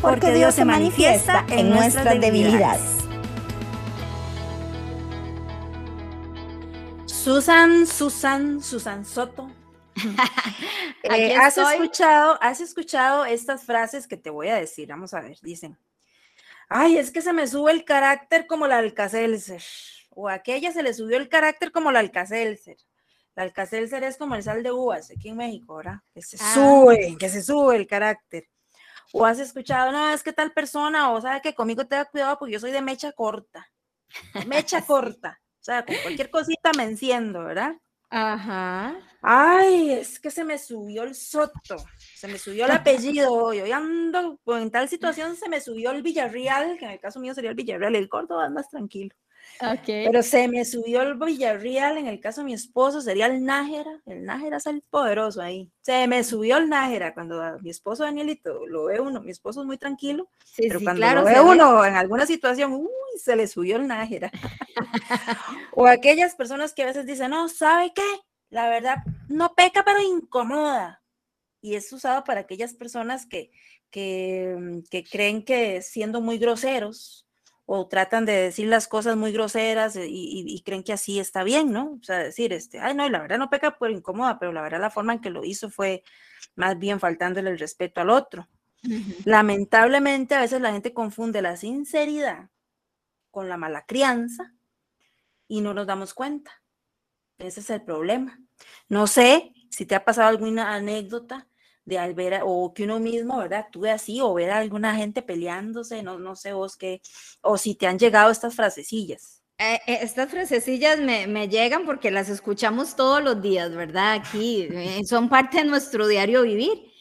porque Dios se manifiesta en nuestras debilidades. Susan, Susan, Susan Soto. Eh, ¿has, escuchado, ¿Has escuchado estas frases que te voy a decir? Vamos a ver, dicen. Ay, es que se me sube el carácter como la Alcacelser. O a aquella se le subió el carácter como la Alcacelser. La Alcacelser es como el sal de uvas aquí en México, ¿verdad? Que se ah. sube, que se sube el carácter o has escuchado, no, es que tal persona, o sabe que conmigo te da cuidado porque yo soy de mecha corta, mecha corta, o sea, con cualquier cosita me enciendo, ¿verdad? Ajá. Ay, es que se me subió el soto, se me subió el apellido, yo ando, en tal situación se me subió el Villarreal, que en el caso mío sería el Villarreal, el Córdoba es más tranquilo. Pero se me subió el Villarreal, en el caso de mi esposo sería el Nájera, el Nájera es el poderoso ahí. Se me subió el Nájera cuando mi esposo Danielito lo ve uno, mi esposo es muy tranquilo, pero cuando lo ve uno en alguna situación, uy, se le subió el Nájera. o aquellas personas que a veces dicen, no, ¿sabe qué? La verdad, no peca, pero incomoda. Y es usado para aquellas personas que, que, que creen que siendo muy groseros, o tratan de decir las cosas muy groseras eh, y, creen que así está bien, ¿no? O sea, decir, este, ay, no, la verdad no peca por incómoda, pero la verdad la forma en que lo hizo fue más bien faltándole el respeto al otro. Lamentablemente a veces la gente confunde la sinceridad con la mala crianza y no nos damos cuenta. Ese es el problema. No sé si te ha pasado alguna anécdota de al ver, o que uno mismo, ¿verdad? Actúe así, o ver a alguna gente peleándose, no, no sé vos qué, o si te han llegado estas frasecillas. Eh, eh, estas frasecillas me, me, llegan porque las escuchamos todos los días, ¿verdad? Aquí eh, son parte de nuestro diario vivir.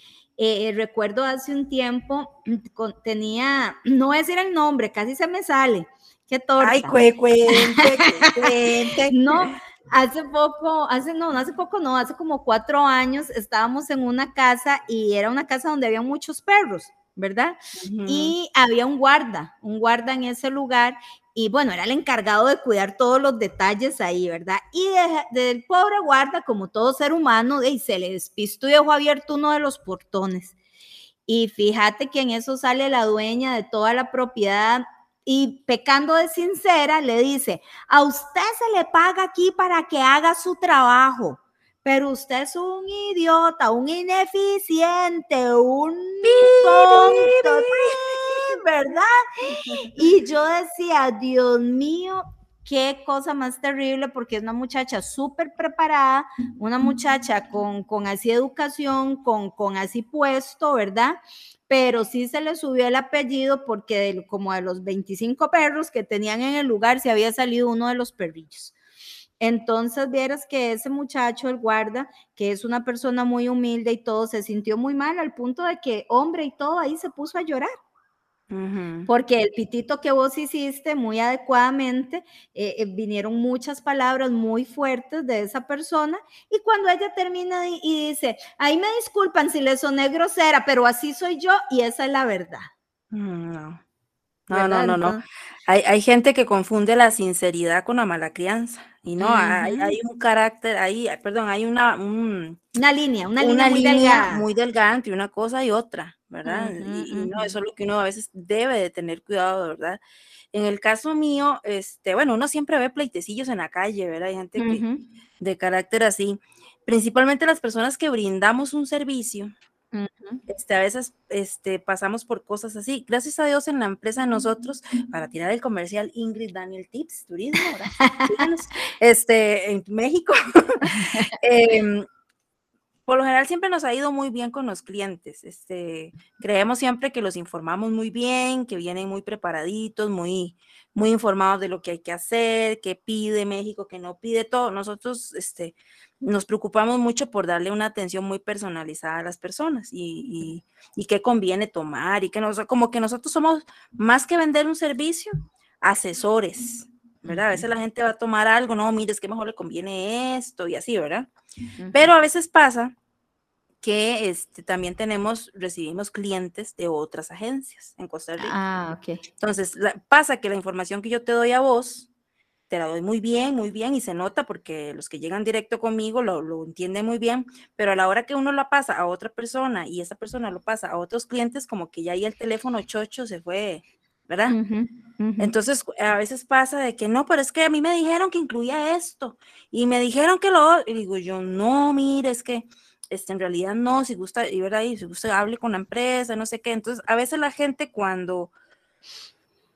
recuerdo hace un tiempo, tenía, no voy a decir el nombre, casi se me sale. Qué torta. Ay, cuente, cuente. no, Hace poco, hace no, hace poco no, hace como cuatro años estábamos en una casa y era una casa donde había muchos perros, ¿verdad? Y había un guarda, un guarda en ese lugar y bueno, era el encargado de cuidar todos los detalles ahí, ¿verdad? Y del pobre guarda, como todo ser humano, de, se le despistó y dejó abierto uno de los portones. Y fíjate que en eso sale la dueña de toda la propiedad y pecando de sincera, le dice, a usted se le paga aquí para que haga su trabajo, pero usted es un idiota, un ineficiente, un tonto, ¿verdad? Y yo decía, Dios mío, qué cosa más terrible, porque es una muchacha súper preparada, una muchacha con, con así educación, con, con así puesto, ¿verdad? Pero sí se le subió el apellido porque como de los 25 perros que tenían en el lugar se había salido uno de los perrillos. Entonces, vieras que ese muchacho, el guarda, que es una persona muy humilde y todo, se sintió muy mal al punto de que hombre y todo ahí se puso a llorar. Porque el pitito que vos hiciste muy adecuadamente, eh, eh, vinieron muchas palabras muy fuertes de esa persona y cuando ella termina y, dice, ahí me disculpan si le soné grosera, pero así soy yo y esa es la verdad. Mm, no, no, no, no. no. Hay, hay, gente que confunde la sinceridad con la mala crianza y no, hay, hay, un carácter, ahí, perdón, hay una, una línea, una, línea, muy, delgada. muy delgada entre una cosa y otra. ¿Verdad? y, no, eso es lo que uno a veces debe de tener cuidado, ¿verdad? En el caso mío, este, bueno, uno siempre ve pleitecillos en la calle, ¿verdad? Hay gente de carácter así. Principalmente las personas que brindamos un servicio, este, a veces este, pasamos por cosas así. Gracias a Dios en la empresa de nosotros, para tirar el comercial Ingrid Daniel Tips, turismo, ¿verdad? este, en México, eh, por lo general siempre nos ha ido muy bien con los clientes. Este, creemos siempre que los informamos muy bien, que vienen muy preparaditos, muy, muy informados de lo que hay que hacer, qué pide México, qué no pide todo. Nosotros este, nos preocupamos mucho por darle una atención muy personalizada a las personas y, y, qué conviene tomar y que nos, como que nosotros somos más que vender un servicio, asesores. ¿Verdad? A veces la gente va a tomar algo, no, mire, es que mejor le conviene esto y así, ¿verdad? Pero a veces pasa que este, también tenemos, recibimos clientes de otras agencias en Costa Rica. Ah, ok. Entonces, pasa que la información que yo te doy a vos, te la doy muy bien, muy bien, y se nota porque los que llegan directo conmigo lo, lo entienden muy bien, pero a la hora que uno la pasa a otra persona y esa persona lo pasa a otros clientes, como que ya ahí el teléfono chocho se fue ¿verdad? Entonces, a veces pasa de que no, pero es que a mí me dijeron que incluía esto y me dijeron que lo, y digo yo, no, mire, es que este, en realidad no, si gusta, y verdad, y si gusta, hable con la empresa, no sé qué. Entonces, a veces la gente cuando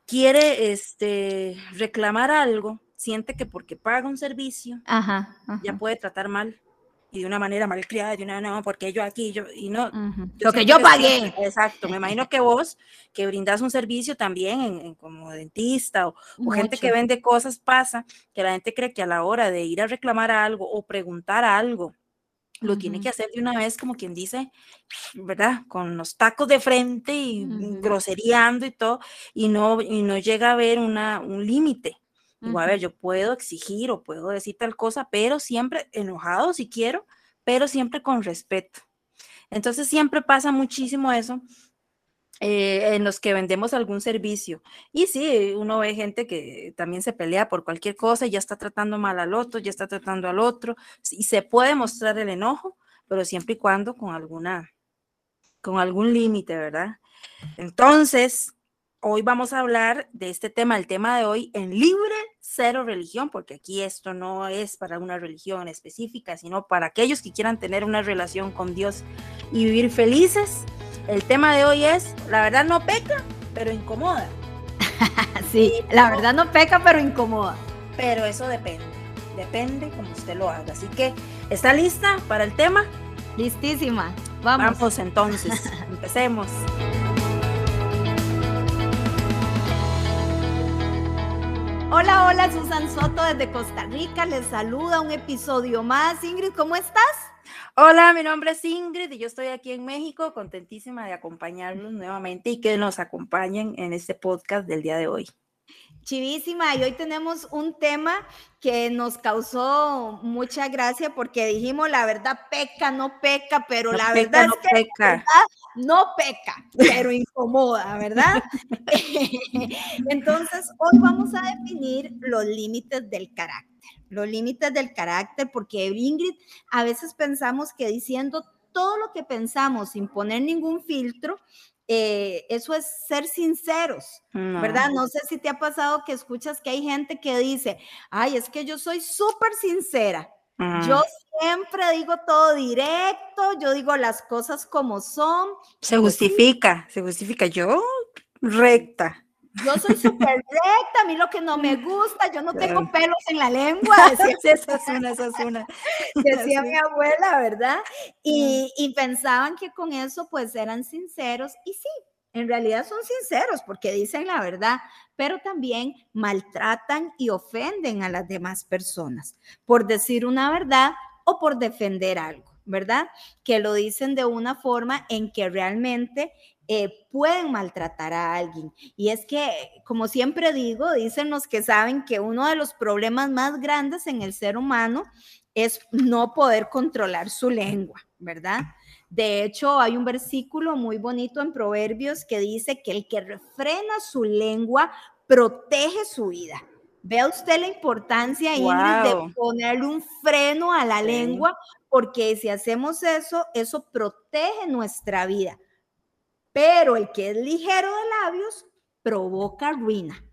quiere este, reclamar algo, siente que porque paga un servicio, ya puede tratar mal y de una manera malcriada, de una no, porque yo aquí, yo, y no. Lo que yo pagué. exacto, me imagino que vos, que brindas un servicio también en, como dentista o, gente que vende cosas, pasa que la gente cree que a la hora de ir a reclamar algo o preguntar algo, lo tiene que hacer de una vez, como quien dice, ¿verdad? Con los tacos de frente y grosereando y todo, y no, y no llega a haber una, un límite. Digo, a ver, yo puedo exigir o puedo decir tal cosa, pero siempre enojado si quiero, pero siempre con respeto. Entonces siempre pasa muchísimo eso eh, en los que vendemos algún servicio. Y sí, uno ve gente que también se pelea por cualquier cosa y ya está tratando mal al otro, ya está tratando al otro, y se puede mostrar el enojo, pero siempre y cuando con alguna, con algún límite, ¿verdad? Entonces, hoy vamos a hablar de este tema, el tema de hoy, en libre cero religión, porque aquí esto no es para una religión específica, sino para aquellos que quieran tener una relación con Dios y vivir felices. El tema de hoy es, la verdad no peca, pero incomoda. sí, la verdad no peca, pero incomoda. Pero eso depende, depende como usted lo haga. Así que, ¿está lista para el tema? Listísima. Vamos. Vamos entonces, empecemos. Hola, hola, Susan Soto desde Costa Rica. Les saluda un episodio más. Ingrid, ¿cómo estás? Hola, mi nombre es Ingrid y yo estoy aquí en México, contentísima de acompañarlos nuevamente y que nos acompañen en este podcast del día de hoy. Chivísima, y hoy tenemos un tema que nos causó mucha gracia porque dijimos la verdad peca, no peca, pero la verdad no es que peca. No peca, pero incomoda, ¿verdad? Entonces, hoy vamos a definir los límites del carácter, los límites del carácter, porque Ingrid, a veces pensamos que diciendo todo lo que pensamos sin poner ningún filtro, eh, eso es ser sinceros, ¿verdad? No sé si te ha pasado que escuchas que hay gente que dice, ay, es que yo soy súper sincera. Yo siempre digo todo directo, yo digo las cosas como son. Se justifica, se justifica. Yo recta. Yo soy súper recta, a mí lo que no me gusta, yo no tengo pelos en la lengua. Decía, esa es una, esa es una. Decía mi abuela, ¿verdad? Y, y pensaban que con eso pues eran sinceros y sí, en realidad son sinceros porque dicen la verdad, pero también maltratan y ofenden a las demás personas por decir una verdad o por defender algo, ¿verdad? Que lo dicen de una forma en que realmente eh, pueden maltratar a alguien. Y es que, como siempre digo, dicen los que saben que uno de los problemas más grandes en el ser humano es no poder controlar su lengua, ¿verdad? De hecho, hay un versículo muy bonito en Proverbios que dice que el que refrena su lengua protege su vida. Vea usted la importancia, de ponerle un freno a la lengua, porque si hacemos eso, eso protege nuestra vida pero el que es ligero de labios provoca ruina.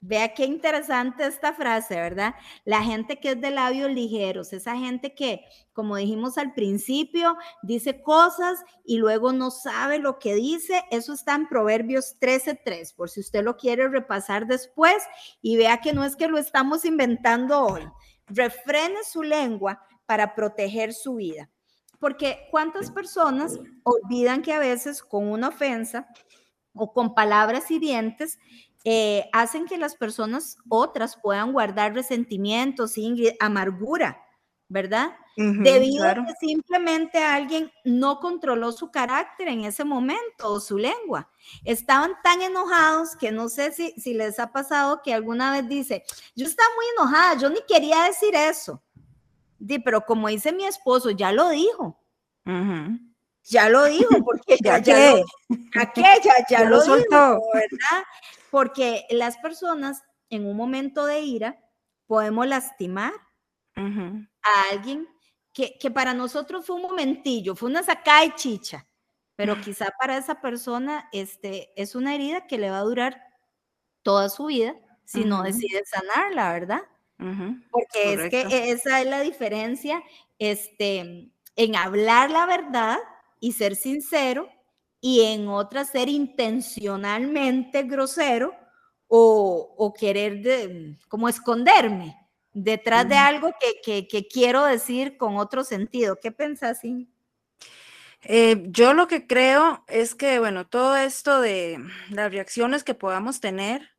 Vea qué interesante esta frase, ¿verdad? La gente que es de labios ligeros, esa gente que, como dijimos al principio, dice cosas y luego no sabe lo que dice, eso está en Proverbios 13:3, por si usted lo quiere repasar después y vea que no es que lo estamos inventando hoy. Refrene su lengua para proteger su vida. porque cuántas personas olvidan que a veces con una ofensa o con palabras hirientes eh, hacen que las personas otras puedan guardar resentimientos, amargura, ¿verdad? Debido a que simplemente alguien no controló su carácter en ese momento o su lengua. Estaban tan enojados que no sé si, si les ha pasado que alguna vez dice, yo estaba muy enojada, yo ni quería decir eso. pero como dice mi esposo, ya lo dijo. Ya lo dijo, porque ya, ya, lo, ya, lo, dijo, ¿verdad? Porque las personas en un momento de ira podemos lastimar a alguien que, para nosotros fue un momentillo, fue una sacada de chicha, pero quizá para esa persona este, es una herida que le va a durar toda su vida si no decide sanarla, ¿verdad? Porque es que esa es la diferencia este, en hablar la verdad y ser sincero y en otra ser intencionalmente grosero o, o querer de, como esconderme detrás de algo que, quiero decir con otro sentido. ¿Qué pensás, eh, yo lo que creo es que, bueno, todo esto de las reacciones que podamos tener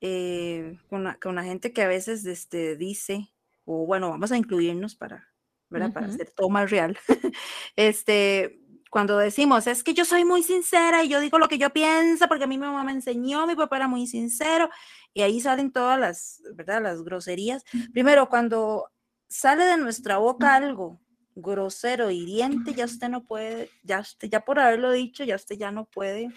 eh, con, la, gente que a veces este, dice, o bueno, vamos a incluirnos para, ¿verdad? Para hacer todo más real. este, cuando decimos, es que yo soy muy sincera y yo digo lo que yo pienso porque a mí mi mamá me enseñó, mi papá era muy sincero y ahí salen todas las, ¿verdad? Las groserías. Primero, cuando sale de nuestra boca algo grosero, hiriente, ya usted no puede, ya usted, ya por haberlo dicho, ya usted ya no puede.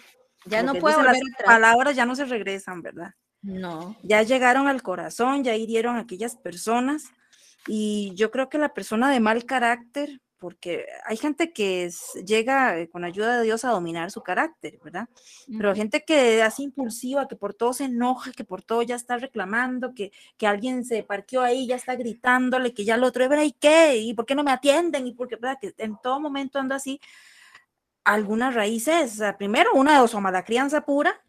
Ya no puede las palabras ya no se regresan, ¿verdad? No. Ya llegaron al corazón, ya hirieron a aquellas personas y yo creo que la persona de mal carácter porque hay gente que llega eh, con ayuda de Dios a dominar su carácter, ¿verdad? Pero hay gente que es impulsiva, que por todo se enoja, que por todo ya está reclamando, que, que alguien se parqueó ahí, ya está gritándole, que ya lo otro, ¿y qué? ¿Y por qué no me atienden? Y porque, ¿verdad? Que en todo momento anda así. Algunas raíces, primero, una de dos, o mala crianza pura,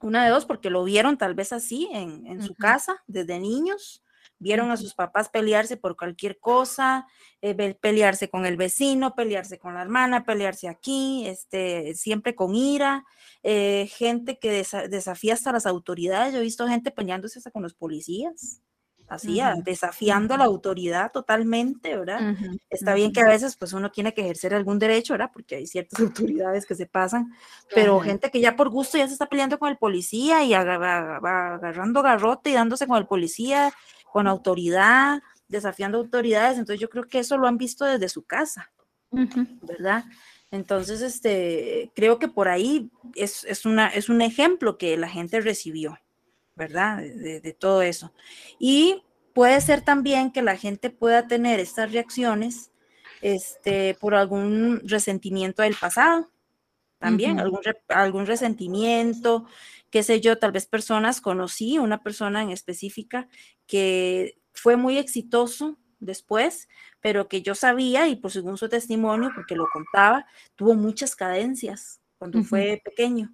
una de dos, porque lo vieron tal vez así en, en su casa desde niños, Vieron a sus papás pelearse por cualquier cosa, eh, pelearse con el vecino, pelearse con la hermana, pelearse aquí, este, siempre con ira, eh, gente que desafía hasta las autoridades. Yo he visto gente peleándose hasta con los policías así, desafiando a la autoridad totalmente, ¿verdad? Está bien que a veces pues uno tiene que ejercer algún derecho, ¿verdad? Porque hay ciertas autoridades que se pasan, pero gente que ya por gusto ya se está peleando con el policía y agarrando garrote y dándose con el policía con autoridad, desafiando autoridades. Entonces yo creo que eso lo han visto desde su casa, ¿verdad? Entonces, este, creo que por ahí es, una, es un ejemplo que la gente recibió, ¿verdad? De, todo eso. Y puede ser también que la gente pueda tener estas reacciones este, por algún resentimiento del pasado, también, algún, algún resentimiento, qué sé yo, tal vez personas, conocí una persona en específica que fue muy exitoso después, pero que yo sabía y por según su testimonio, porque lo contaba, tuvo muchas cadencias cuando fue pequeño,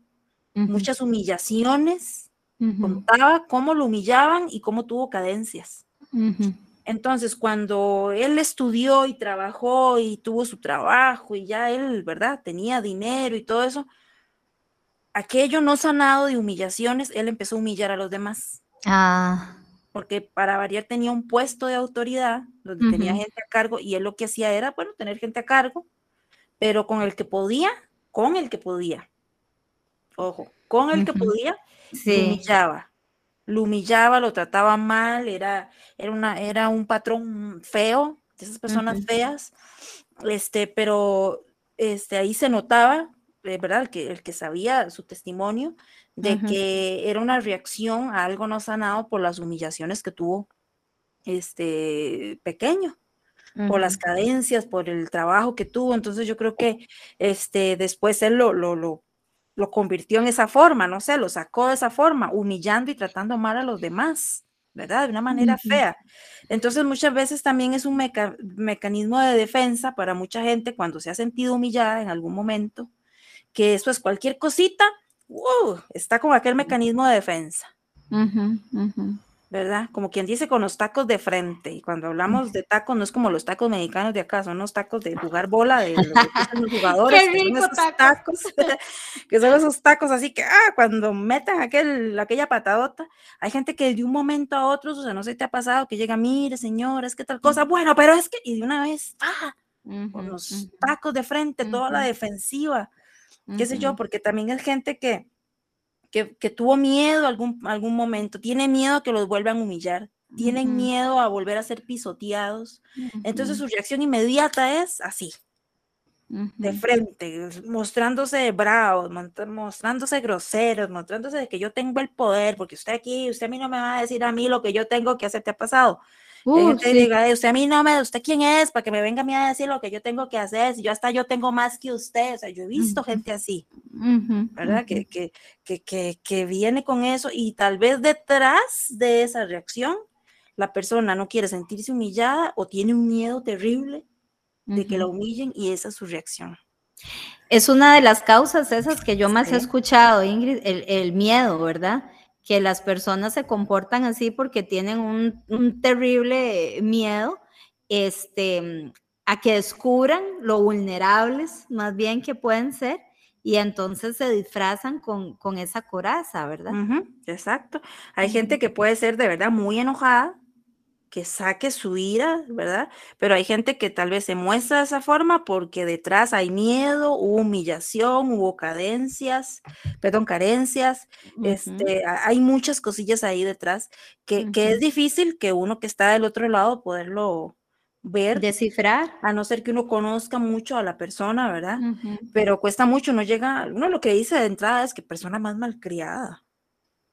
muchas humillaciones, contaba cómo lo humillaban y cómo tuvo cadencias. Entonces, cuando él estudió y trabajó y tuvo su trabajo y ya él, ¿verdad? Tenía dinero y todo eso, aquello no sanado de humillaciones, él empezó a humillar a los demás. Ah. Porque para variar tenía un puesto de autoridad donde tenía gente a cargo y él lo que hacía era, bueno, tener gente a cargo, pero con el que podía, con el que podía. Ojo, con el que podía, lo humillaba. Lo humillaba, lo trataba mal, era, era, una, era un patrón feo, de esas personas feas, este, pero este, ahí se notaba ¿verdad? El que, el que sabía su testimonio de que era una reacción a algo no sanado por las humillaciones que tuvo este pequeño, por las cadencias, por el trabajo que tuvo. Entonces yo creo que este, después él lo, lo, lo, lo convirtió en esa forma, no sé, lo sacó de esa forma, humillando y tratando mal a los demás. ¿verdad? De una manera fea. Entonces muchas veces también es un mecanismo de defensa para mucha gente cuando se ha sentido humillada en algún momento que eso es cualquier cosita, está con aquel mecanismo de defensa. ¿verdad? Como quien dice con los tacos de frente. Y cuando hablamos de tacos, no es como los tacos mexicanos de acá, son los tacos de jugar bola, de los, jugadores. Qué rico esos tacos, que son esos tacos así que, ah, cuando metan aquel, aquella patadota, hay gente que de un momento a otro, o sea, no sé si te ha pasado, que llega, mire, señora, es que tal cosa, bueno, pero es que, y de una vez, ah, con los tacos de frente, toda la defensiva, qué sé yo, porque también es gente que que, tuvo miedo algún, algún momento, tiene miedo a que los vuelvan a humillar, tienen miedo a volver a ser pisoteados. Entonces su reacción inmediata es así, de frente, mostrándose bravos, mostrándose groseros, mostrándose de que yo tengo el poder, porque usted aquí, usted a mí no me va a decir a mí lo que yo tengo que hacer, te ha pasado. Uh, diga, usted a mí no me, usted quién es para que me venga a mí a decir lo que yo tengo que hacer, si yo hasta yo tengo más que usted, o sea, yo he visto gente así, ¿verdad? que, que, que, que, viene con eso y tal vez detrás de esa reacción, la persona no quiere sentirse humillada o tiene un miedo terrible de que la humillen y esa es su reacción. Es una de las causas esas que yo más he escuchado, Ingrid, el, el miedo, ¿verdad? Que las personas se comportan así porque tienen un, terrible miedo este, a que descubran lo vulnerables más bien que pueden ser y entonces se disfrazan con, esa coraza, ¿verdad? exacto. Hay gente que puede ser de verdad muy enojada que saque su ira, ¿verdad? Pero hay gente que tal vez se muestra de esa forma porque detrás hay miedo, hubo humillación, hubo cadencias, perdón, carencias, este, hay muchas cosillas ahí detrás que, es difícil que uno que está del otro lado poderlo ver. Descifrar. A no ser que uno conozca mucho a la persona, ¿verdad? Pero cuesta mucho, no llega, uno lo que dice de entrada es que persona más malcriada.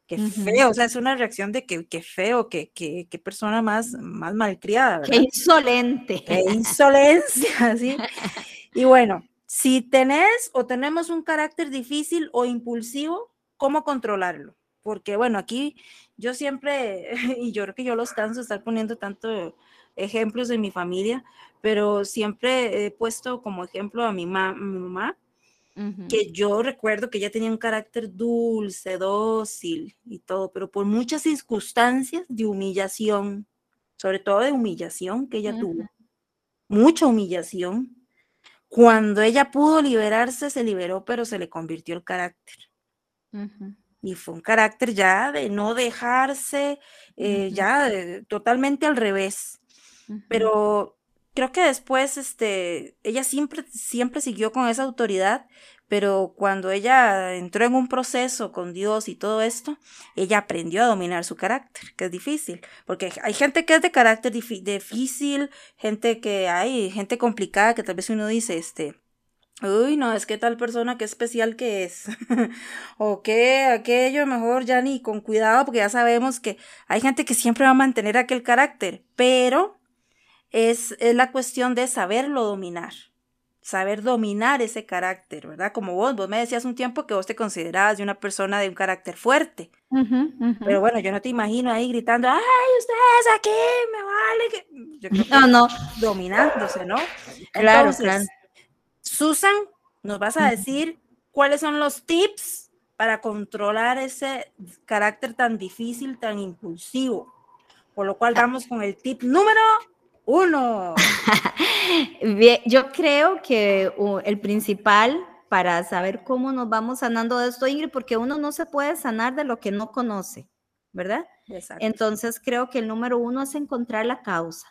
Qué feo, o sea, es una reacción de que, qué feo, qué que, que, persona más, más malcriada. ¿verdad? Qué insolente. Qué insolencia, ¿sí? Y bueno, si tenés o tenemos un carácter difícil o impulsivo, ¿cómo controlarlo? Porque bueno, aquí yo siempre, y yo creo que yo los canso de estar poniendo tanto ejemplos de mi familia, pero siempre he puesto como ejemplo a mi, mi mamá, que yo recuerdo que ella tenía un carácter dulce, dócil y todo, pero por muchas circunstancias de humillación, sobre todo de humillación que ella tuvo, mucha humillación, cuando ella pudo liberarse, se liberó, pero se le convirtió el carácter. Y fue un carácter ya de no dejarse, eh, ya totalmente al revés. Pero creo que después, este, ella siempre, siempre siguió con esa autoridad, pero cuando ella entró en un proceso con Dios y todo esto, ella aprendió a dominar su carácter, que es difícil, porque hay gente que es de carácter difícil, gente que hay, gente complicada que tal vez uno dice, este, uy, no, es que tal persona, qué especial que es, o que aquello mejor ya ni con cuidado, porque ya sabemos que hay gente que siempre va a mantener aquel carácter, pero es, la cuestión de saberlo dominar, saber dominar ese carácter, ¿verdad? Como vos, vos me decías un tiempo que vos te considerabas de una persona de un carácter fuerte, pero bueno, yo no te imagino ahí gritando, ay, ustedes aquí, me vale que... no, no. Dominándose, ¿no? Claro, claro. Susan, nos vas a decir cuáles son los tips para controlar ese carácter tan difícil, tan impulsivo. Por lo cual vamos con el tip número uno. yo creo que el principal para saber cómo nos vamos sanando de esto, Ingrid, porque uno no se puede sanar de lo que no conoce, ¿verdad? Entonces creo que el número uno es encontrar la causa.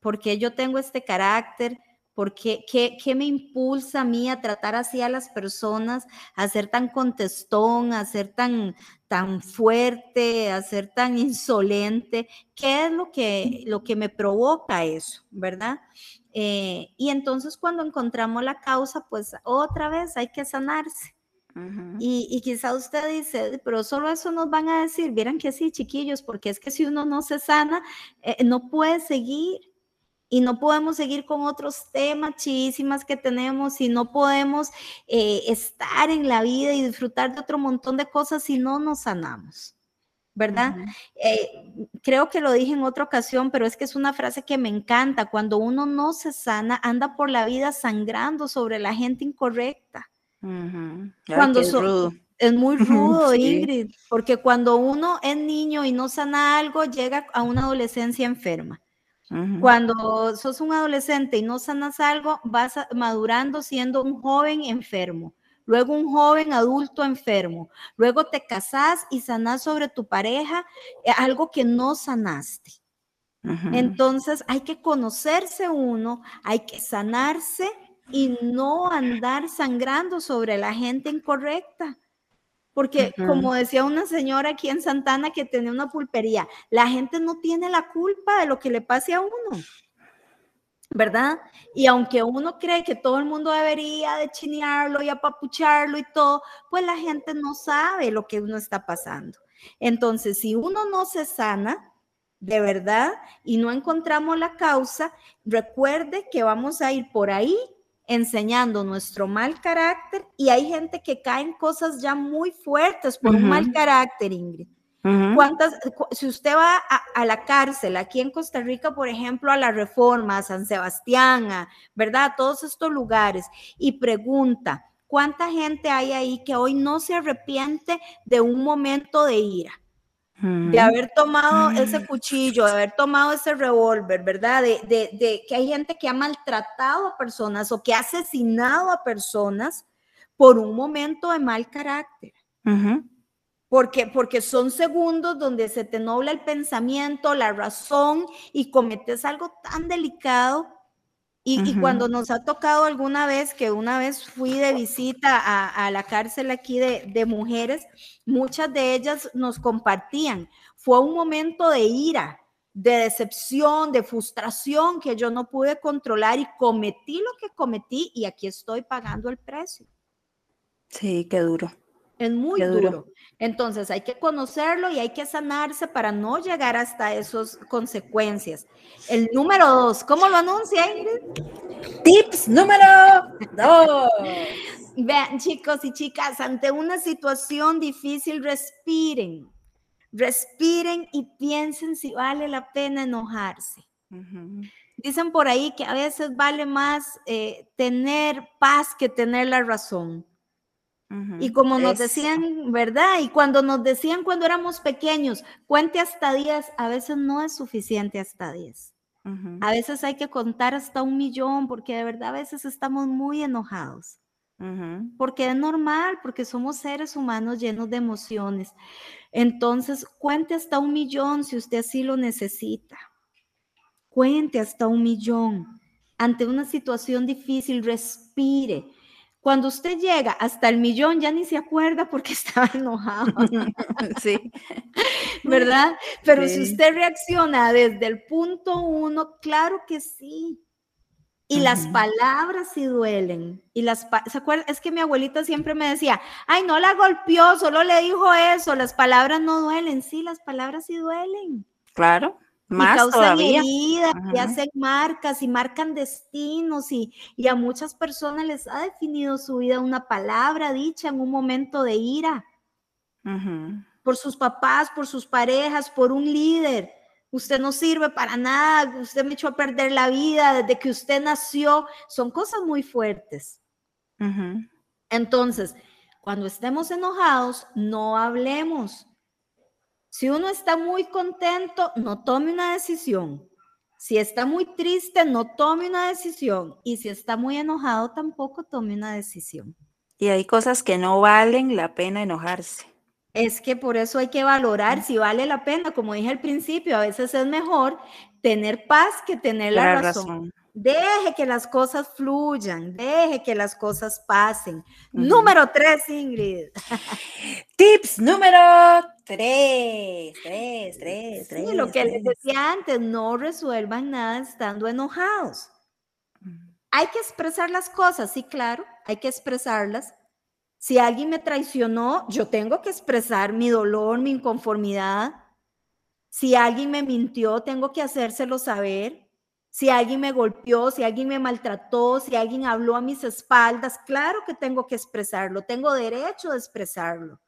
¿Por qué yo tengo este carácter? ¿Por qué, qué, me impulsa a mí a tratar así a las personas, a ser tan contestón, a ser tan, tan fuerte, a ser tan insolente? ¿Qué es lo que, lo que me provoca eso, verdad? Eh, y entonces cuando encontramos la causa, pues otra vez hay que sanarse. y, quizá usted dice, pero solo eso nos van a decir, vieran que sí, chiquillos, porque es que si uno no se sana, eh, no puede seguir y no podemos seguir con otros temas chivísimas que tenemos y no podemos eh, estar en la vida y disfrutar de otro montón de cosas si no nos sanamos. ¿Verdad? Eh, creo que lo dije en otra ocasión, pero es que es una frase que me encanta. Cuando uno no se sana, anda por la vida sangrando sobre la gente incorrecta. Cuando Es muy rudo, Ingrid, porque cuando uno es niño y no sana algo, llega a una adolescencia enferma. Cuando sos un adolescente y no sanas algo, vas madurando siendo un joven enfermo, luego un joven adulto enfermo, luego te casás y sanás sobre tu pareja eh, algo que no sanaste. Entonces hay que conocerse uno, hay que sanarse y no andar sangrando sobre la gente incorrecta. Porque como decía una señora aquí en Santana que tenía una pulpería, la gente no tiene la culpa de lo que le pase a uno. ¿Verdad? Y aunque uno cree que todo el mundo debería de chinearlo y apapucharlo y todo, pues la gente no sabe lo que uno está pasando. Entonces, si uno no se sana, de verdad, y no encontramos la causa, recuerde que vamos a ir por ahí enseñando nuestro mal carácter y hay gente que cae en cosas ya muy fuertes por un mal carácter, Ingrid. ¿Cuántas, si usted va a, la cárcel, aquí en Costa Rica, por ejemplo, a la Reforma, a San Sebastián, ¿verdad? A todos estos lugares, y pregunta, ¿cuánta gente hay ahí que hoy no se arrepiente de un momento de ira? De haber tomado ese cuchillo, de haber tomado ese revólver, ¿verdad? De, que hay gente que ha maltratado a personas o que ha asesinado a personas por un momento de mal carácter. Porque, porque son segundos donde se te nobla el pensamiento, la razón y cometes algo tan delicado y, cuando nos ha tocado alguna vez, que una vez fui de visita a, la cárcel aquí de, de, mujeres, muchas de ellas nos compartían. Fue un momento de ira, de decepción, de frustración que yo no pude controlar y cometí lo que cometí y aquí estoy pagando el precio. Sí, qué duro. Es muy duro. Entonces hay que conocerlo y hay que sanarse para no llegar hasta esas consecuencias. El número dos, ¿cómo lo anuncia Ingrid? Tips número dos. Vean, chicos y chicas, ante una situación difícil, respiren. Respiren y piensen si vale la pena enojarse. Dicen por ahí que a veces vale más eh, tener paz que tener la razón. Y como nos decían, ¿verdad? Y cuando nos decían cuando éramos pequeños, cuente hasta 10, a veces no es suficiente hasta 10. A veces hay que contar hasta un millón porque de verdad a veces estamos muy enojados. Porque es normal, porque somos seres humanos llenos de emociones. Entonces, cuente hasta un millón si usted así lo necesita. Cuente hasta un millón. Ante una situación difícil, respire cuando usted llega hasta el millón, ya ni se acuerda porque estaba enojado. Sí. ¿Verdad? Pero si usted reacciona desde el punto uno, claro que sí. Y las palabras sí duelen. Y las, ¿se acuerda? Es que mi abuelita siempre me decía, ay, no la golpeó, solo le dijo eso, las palabras no duelen. Sí, las palabras sí duelen. Claro. Más y causan heridas, y hacen marcas y marcan destinos y, a muchas personas les ha definido su vida una palabra dicha en un momento de ira. Por sus papás, por sus parejas, por un líder. Usted no sirve para nada, usted me echó a perder la vida desde que usted nació. Son cosas muy fuertes. Entonces, cuando estemos enojados, no hablemos si uno está muy contento, no tome una decisión. Si está muy triste, no tome una decisión. Y si está muy enojado, tampoco tome una decisión. Y hay cosas que no valen la pena enojarse. Es que por eso hay que valorar si vale la pena. Como dije al principio, a veces es mejor tener paz que tener la, razón. Deje que las cosas fluyan, deje que las cosas pasen. Número tres, Ingrid. Tips número tres, tres, tres, tres. lo que les decía antes, no resuelvan nada estando enojados. Hay que expresar las cosas, sí, claro, hay que expresarlas. Si alguien me traicionó, yo tengo que expresar mi dolor, mi inconformidad. Si alguien me mintió, tengo que hacérselo saber si alguien me golpeó, si alguien me maltrató, si alguien habló a mis espaldas, claro que tengo que expresarlo, tengo derecho de expresarlo,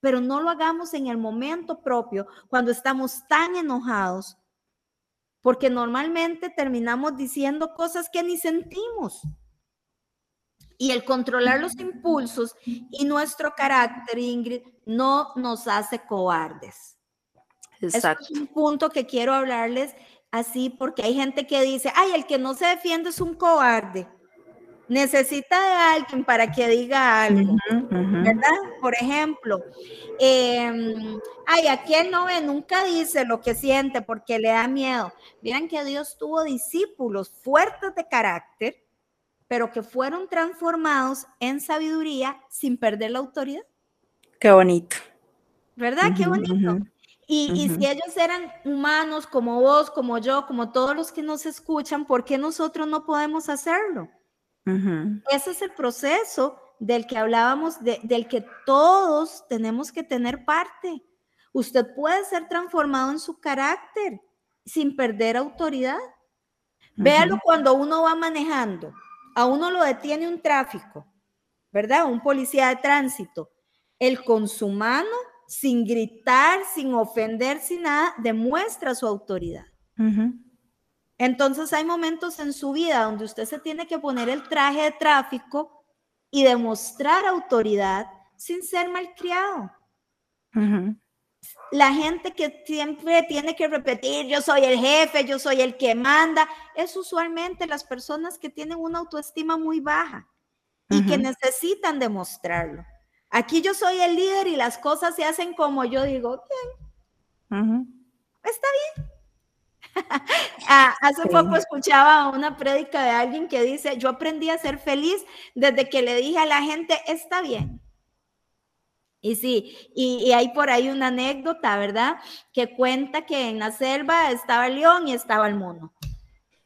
pero no lo hagamos en el momento propio, cuando estamos tan enojados, porque normalmente terminamos diciendo cosas que ni sentimos. Y el controlar los impulsos y nuestro carácter, Ingrid, no nos hace cobardes. Exacto. es un punto que quiero hablarles así porque hay gente que dice, ay, el que no se defiende es un cobarde. Necesita de alguien para que diga algo, ¿verdad? Por ejemplo, em, ay, aquel no ve, nunca dice lo que siente porque le da miedo. Miren que Dios tuvo discípulos fuertes de carácter pero que fueron transformados en sabiduría sin perder la autoridad. Qué bonito. ¿Verdad? Qué bonito. Y, si ellos eran humanos como vos, como yo, como todos los que nos escuchan, ¿por qué nosotros no podemos hacerlo? Ese es el proceso del que hablábamos, del que todos tenemos que tener parte. Usted puede ser transformado en su carácter sin perder autoridad. Véalo cuando uno va manejando a uno lo detiene un tráfico, ¿verdad? Un policía de tránsito. El con su mano, sin gritar, sin ofender, sin nada, demuestra su autoridad. Entonces hay momentos en su vida donde usted se tiene que poner el traje de tráfico y demostrar autoridad sin ser malcriado. La gente que siempre tiene que repetir, yo soy el jefe, yo soy el que manda, es usualmente las personas que tienen una autoestima muy baja y que necesitan demostrarlo. Aquí yo soy el líder y las cosas se hacen como yo digo, bien, está bien. Ah, hace poco escuchaba una prédica de alguien que dice, yo aprendí a ser feliz desde que le dije a la gente, está bien. Y sí, y, hay por ahí una anécdota, ¿verdad? Que cuenta que en la selva estaba el león y estaba el mono,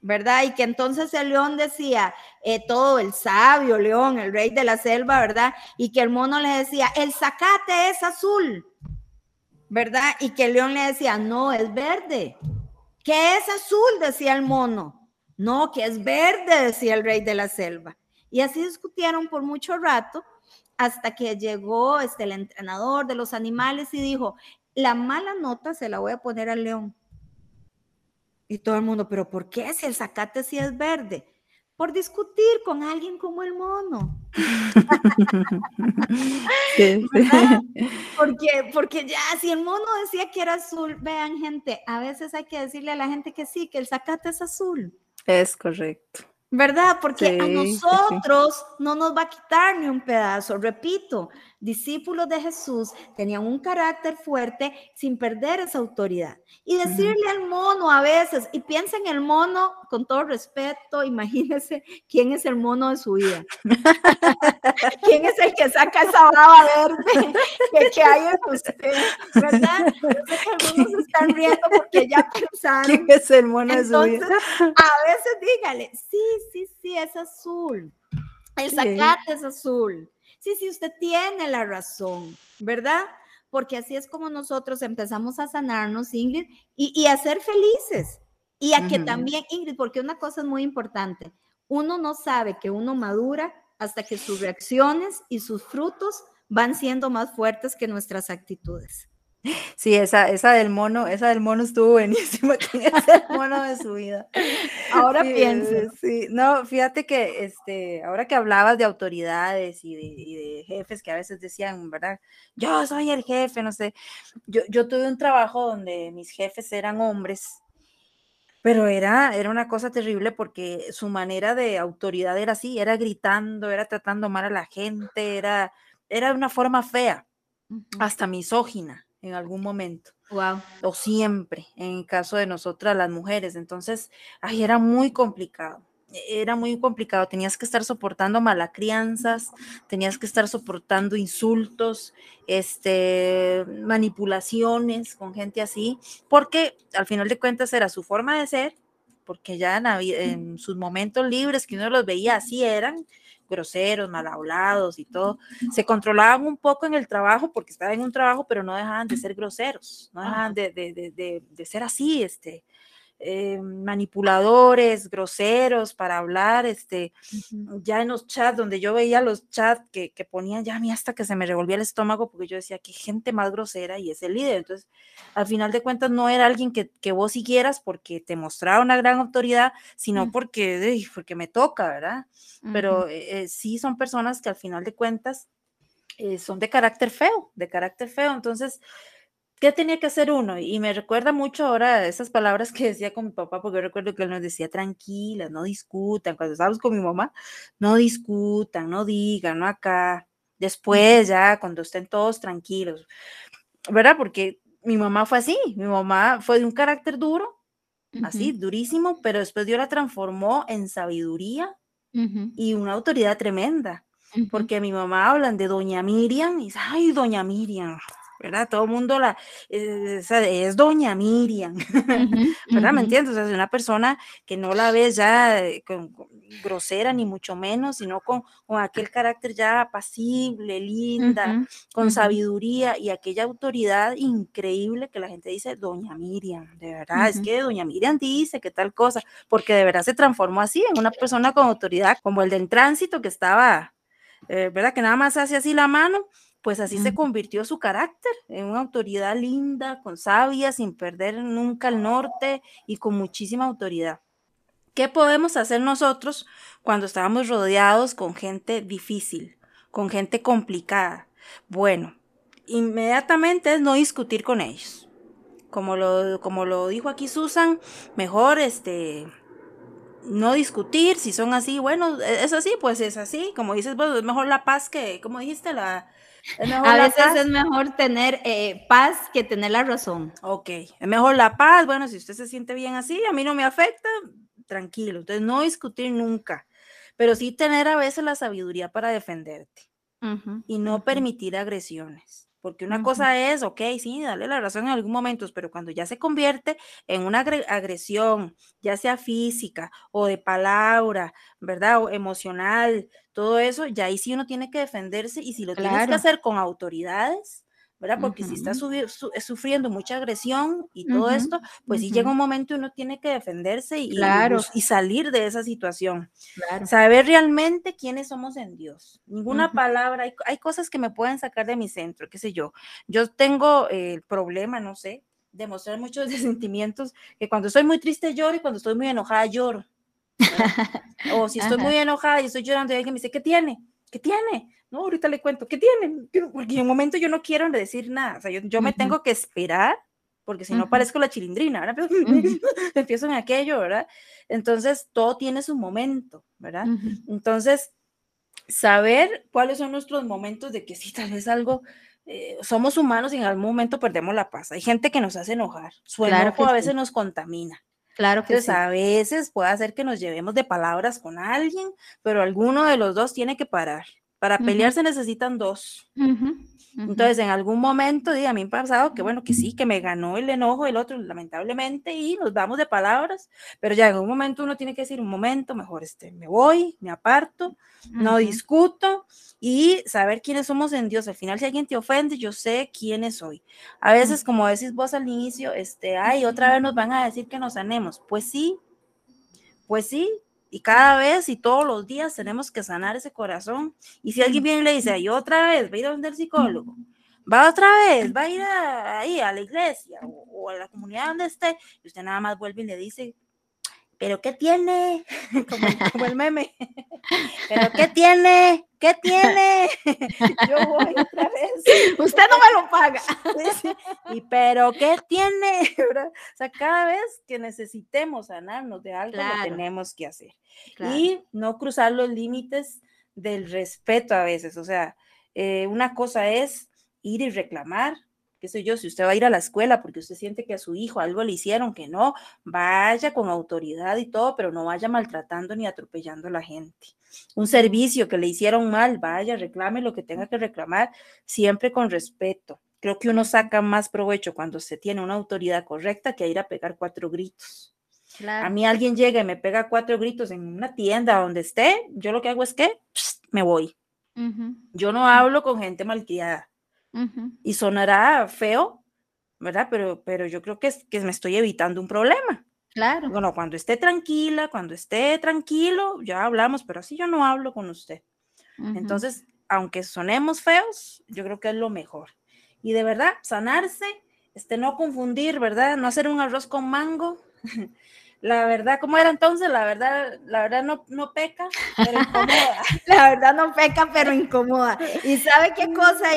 ¿verdad? Y que entonces el león decía, eh, todo el sabio león, el rey de la selva, ¿verdad? Y que el mono le decía, el zacate es azul, ¿verdad? Y que el león le decía, no, es verde. ¿Qué es azul? Decía el mono. No, que es verde, decía el rey de la selva. Y así discutieron por mucho rato hasta que llegó este, el entrenador de los animales y dijo, la mala nota se la voy a poner al león. Y todo el mundo, pero ¿por qué si el zacate sí es verde? Por discutir con alguien como el mono. Porque, porque ya, si el mono decía que era azul, vean gente, a veces hay que decirle a la gente que sí, que el zacate es azul. Es correcto. ¿verdad? Porque a nosotros no nos va a quitar ni un pedazo. Repito, discípulos de Jesús tenían un carácter fuerte sin perder esa autoridad. Y decirle al mono a veces, y piensa en el mono con todo respeto, imagínese quién es el mono de su vida. ¿Quién es el que saca esa baba verde que, hay en usted? ¿Verdad? algunos se están riendo porque ya pensaron. ¿Quién es el mono de su vida? A veces dígale, sí, sí, sí, es azul. El zacate es azul sí, sí, usted tiene la razón, ¿verdad? Porque así es como nosotros empezamos a sanarnos, Ingrid, y, a ser felices. Y a que también, Ingrid, porque una cosa es muy importante, uno no sabe que uno madura hasta que sus reacciones y sus frutos van siendo más fuertes que nuestras actitudes. Sí, esa, esa del mono, esa del mono estuvo buenísima, es el mono de su vida. Ahora pienses. Sí, no, fíjate que este, ahora que hablabas de autoridades y de, jefes que a veces decían, ¿verdad? Yo soy el jefe, no sé. Yo, yo tuve un trabajo donde mis jefes eran hombres, pero era, era una cosa terrible porque su manera de autoridad era así, era gritando, era tratando mal a la gente, era, era una forma fea, hasta misógina en algún momento. Wow. O siempre, en el caso de nosotras las mujeres. Entonces, ay, era muy complicado. E, era muy complicado. Tenías que estar soportando malacrianzas, tenías que estar soportando insultos, este, manipulaciones con gente así, porque al final de cuentas era su forma de ser, porque ya en, en sus momentos libres que uno los veía así eran, groseros, mal hablados y todo, se controlaban un poco en el trabajo porque estaban en un trabajo, pero no dejaban de ser groseros, no dejaban de, de, de, de ser así, este, eh, manipuladores, groseros para hablar, este, ya en los chats, donde yo veía los chats que, ponían ya a mí hasta que se me revolvía el estómago, porque yo decía, qué gente más grosera y es el líder. Entonces, al final de cuentas, no era alguien que, vos siguieras porque te mostraba una gran autoridad, sino porque, porque me toca, ¿verdad? Pero eh, eh, sí son personas que al final de cuentas son de carácter feo, de carácter feo. Entonces, ¿Qué tenía que hacer uno? Y me recuerda mucho ahora esas palabras que decía con mi papá, porque yo recuerdo que él nos decía tranquilas, no discutan. Cuando estábamos con mi mamá, no discutan, no digan, no acá. Después, ya, cuando estén todos tranquilos, ¿verdad? Porque mi mamá fue así, mi mamá fue de un carácter duro, así, durísimo, pero después Dios la transformó en sabiduría y una autoridad tremenda. Porque mi mamá hablan de doña Miriam y dice, ay, doña Miriam, ¿verdad? Todo el mundo la, eh, es, doña Miriam, ¿verdad? ¿Me entiendes? O sea, es una persona que no la ves ya eh, grosera ni mucho menos, sino con, con, aquel carácter ya apacible, linda, con sabiduría y aquella autoridad increíble que la gente dice, doña Miriam, de verdad, es que doña Miriam dice que tal cosa, porque de verdad se transformó así en una persona con autoridad, como el del tránsito que estaba, eh, ¿verdad? Que nada más hace así la mano pues así se convirtió su carácter en una autoridad linda, con sabia, sin perder nunca el norte y con muchísima autoridad. ¿Qué podemos hacer nosotros cuando estamos rodeados con gente difícil, con gente complicada? Bueno, inmediatamente es no discutir con ellos. Como lo, como lo dijo aquí Susan, mejor este, no discutir, si son así, bueno, e, es así, pues es así, como dices, bueno, es mejor la paz que, como dijiste, la, a veces es mejor tener eh, paz que tener la razón. Ok, es mejor la paz. Bueno, si usted se siente bien así, a mí no me afecta, tranquilo. Entonces, no discutir nunca, pero sí tener a veces la sabiduría para defenderte y no permitir agresiones. Porque una cosa es, ok, sí, dale la razón en algún momento, pero cuando ya se convierte en una agresión, ya sea física o de palabra, ¿verdad? O emocional, todo eso, ya ahí sí uno tiene que defenderse y si lo tienes que hacer con autoridades, ¿verdad? Porque si está eh, sufriendo mucha agresión y todo esto, pues sí llega un momento y uno tiene que defenderse y, y salir de esa situación. Saber realmente quiénes somos en Dios. Ninguna palabra, hay, cosas que me pueden sacar de mi centro, qué sé yo. Yo tengo el problema, no sé, de mostrar muchos de sentimientos, que cuando estoy muy triste lloro y cuando estoy muy enojada lloro. o si estoy muy enojada y estoy llorando y alguien me dice, ¿qué tiene? ¿Qué tiene? No, ahorita le cuento, ¿qué tiene? Porque en un momento yo no quiero decir nada, o sea, yo, me tengo que esperar, porque si no parezco la chilindrina, ¿verdad? Empiezo en aquello, ¿verdad? Entonces, todo tiene su momento, ¿verdad? Entonces, saber cuáles son nuestros momentos de que sí, tal vez algo, eh, somos humanos y en algún momento perdemos la paz. Hay gente que nos hace enojar, su enojo a veces nos contamina. Claro que sí. a veces puede hacer que nos llevemos de palabras con alguien, pero alguno de los dos tiene que parar. Para pelear se necesitan dos. Entonces, en algún momento, a mí me pasado que, bueno, que sí, que me ganó el enojo el otro, lamentablemente, y nos vamos de palabras, pero ya en un momento uno tiene que decir, un momento, mejor este, me voy, me aparto, no discuto y saber quiénes somos en Dios. Al final, si alguien te ofende, yo sé quiénes soy. A veces, como decís vos al inicio, este, ay, otra vez nos van a decir que nos sanemos. Pues sí, pues sí, y cada vez y todos los días tenemos que sanar ese corazón. Y si alguien viene y le dice, ay, otra vez, va a ir a donde el psicólogo, va otra vez, va a ir ahí a la iglesia o, a la comunidad donde esté, y usted nada más vuelve y le dice, pero ¿qué tiene? Como, el meme. ¿Pero qué tiene? ¿Qué tiene? Yo voy otra vez. Usted no me lo paga. Y pero ¿qué tiene? O sea, cada vez que necesitemos sanarnos de algo, lo tenemos que hacer. Y no cruzar los límites del respeto a veces. O sea, eh, una cosa es ir y reclamar, qué sé yo, si usted va a ir a la escuela porque usted siente que a su hijo algo le hicieron, que no, vaya con autoridad y todo, pero no vaya maltratando ni atropellando a la gente. Un servicio que le hicieron mal, vaya, reclame lo que tenga que reclamar, siempre con respeto. Creo que uno saca más provecho cuando se tiene una autoridad correcta que ir a pegar cuatro gritos. A mí alguien llega y me pega cuatro gritos en una tienda donde esté, yo lo que hago es que me voy. Yo no hablo con gente malcriada. Y sonará feo, ¿verdad? Pero, pero yo creo que, es, que me estoy evitando un problema. Claro. Bueno, cuando esté tranquila, cuando esté tranquilo, ya hablamos, pero así yo no hablo con usted. Entonces, aunque sonemos feos, yo creo que es lo mejor. Y de verdad, sanarse, este, no confundir, ¿verdad? No hacer un arroz con mango. La verdad, ¿cómo era entonces? La verdad, la verdad no, no peca, pero incomoda. la verdad no peca, pero incomoda. ¿Y sabe qué cosa?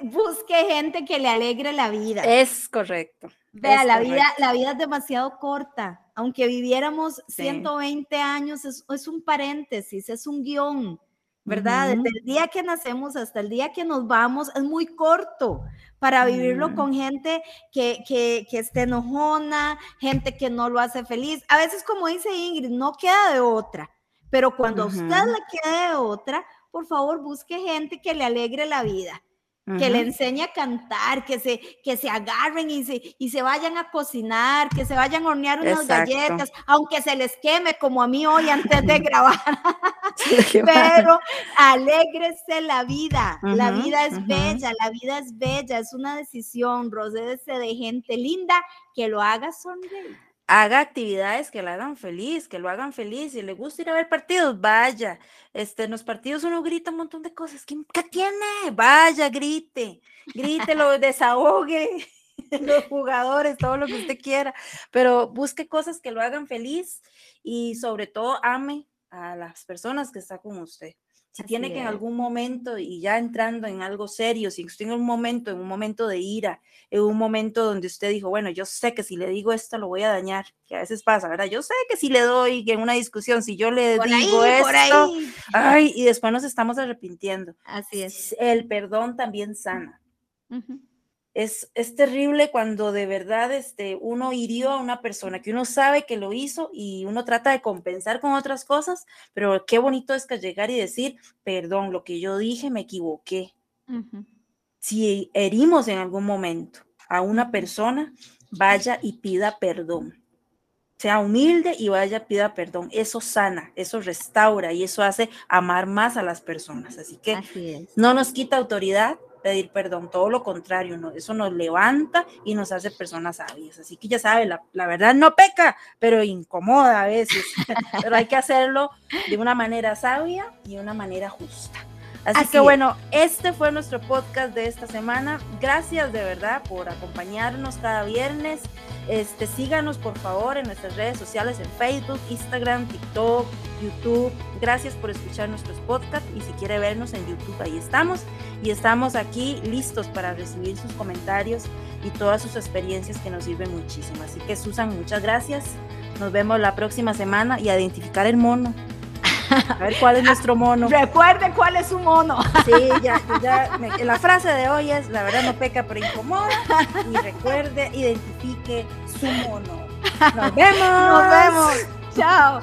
Busque gente que le alegre la vida. Es correcto. Vea, la, Vida, la vida es demasiado corta. Aunque viviéramos 120 años, es, es, un paréntesis, es un guion. ¿Verdad? Desde el día que nacemos hasta el día que nos vamos es muy corto para vivirlo con gente que, que, que esté enojona, gente que no lo hace feliz. A veces, como dice Ingrid, no queda de otra, pero cuando a usted le quede de otra, por favor busque gente que le alegre la vida que le enseñe a cantar, que se, que se agarren y se, y se vayan a cocinar, que se vayan a hornear unas galletas, aunque se les queme como a mí hoy antes de grabar. Pero alégrese la vida, la vida es bella, la vida es bella, es una decisión, rodéese de gente linda que lo haga sonreír haga actividades que lo hagan feliz, que lo hagan feliz. Si le gusta ir a ver partidos, vaya. Este, en los partidos uno grita un montón de cosas. ¿Qué, tiene? Vaya, grite, grítelo, desahogue los jugadores, todo lo que usted quiera, pero busque cosas que lo hagan feliz y sobre todo ame a las personas que está con usted. Si tiene que en algún momento, y ya entrando en algo serio, si usted en un momento, en un momento de ira, en un momento donde usted dijo, bueno, yo sé que si le digo esto lo voy a dañar, que a veces pasa, ¿verdad? Yo sé que si le doy en una discusión, si yo le digo esto, ay, y después nos estamos arrepintiendo. Así es. El perdón también sana es, terrible cuando de verdad este, uno hirió a una persona que uno sabe que lo hizo y uno trata de compensar con otras cosas, pero qué bonito es que llegar y decir, perdón, lo que yo dije me equivoqué. Si herimos en algún momento a una persona, vaya y pida perdón. Sea humilde y vaya, pida perdón. Eso sana, eso restaura y eso hace amar más a las personas. Así que no nos quita autoridad, pedir perdón, todo lo contrario, ¿no? eso nos levanta y nos hace personas sabias. Así que ya sabe, la, la verdad no peca, pero incomoda a veces, pero hay que hacerlo de una manera sabia y de una manera justa. Así, que bueno, este fue nuestro podcast de esta semana. Gracias de verdad por acompañarnos cada viernes. Este, síganos por favor en nuestras redes sociales en Facebook, Instagram, TikTok, YouTube. Gracias por escuchar nuestros podcasts y si quiere vernos en YouTube, ahí estamos. Y estamos aquí listos para recibir sus comentarios y todas sus experiencias que nos sirven muchísimo. Así que Susan, muchas gracias. Nos vemos la próxima semana y a identificar el mono. A ver cuál es nuestro mono. Recuerde cuál es su mono. Sí, ya, ya. la frase de hoy es: la verdad no peca, pero incomoda. Y recuerde, identifique su mono. Nos vemos. Nos vemos. Chao.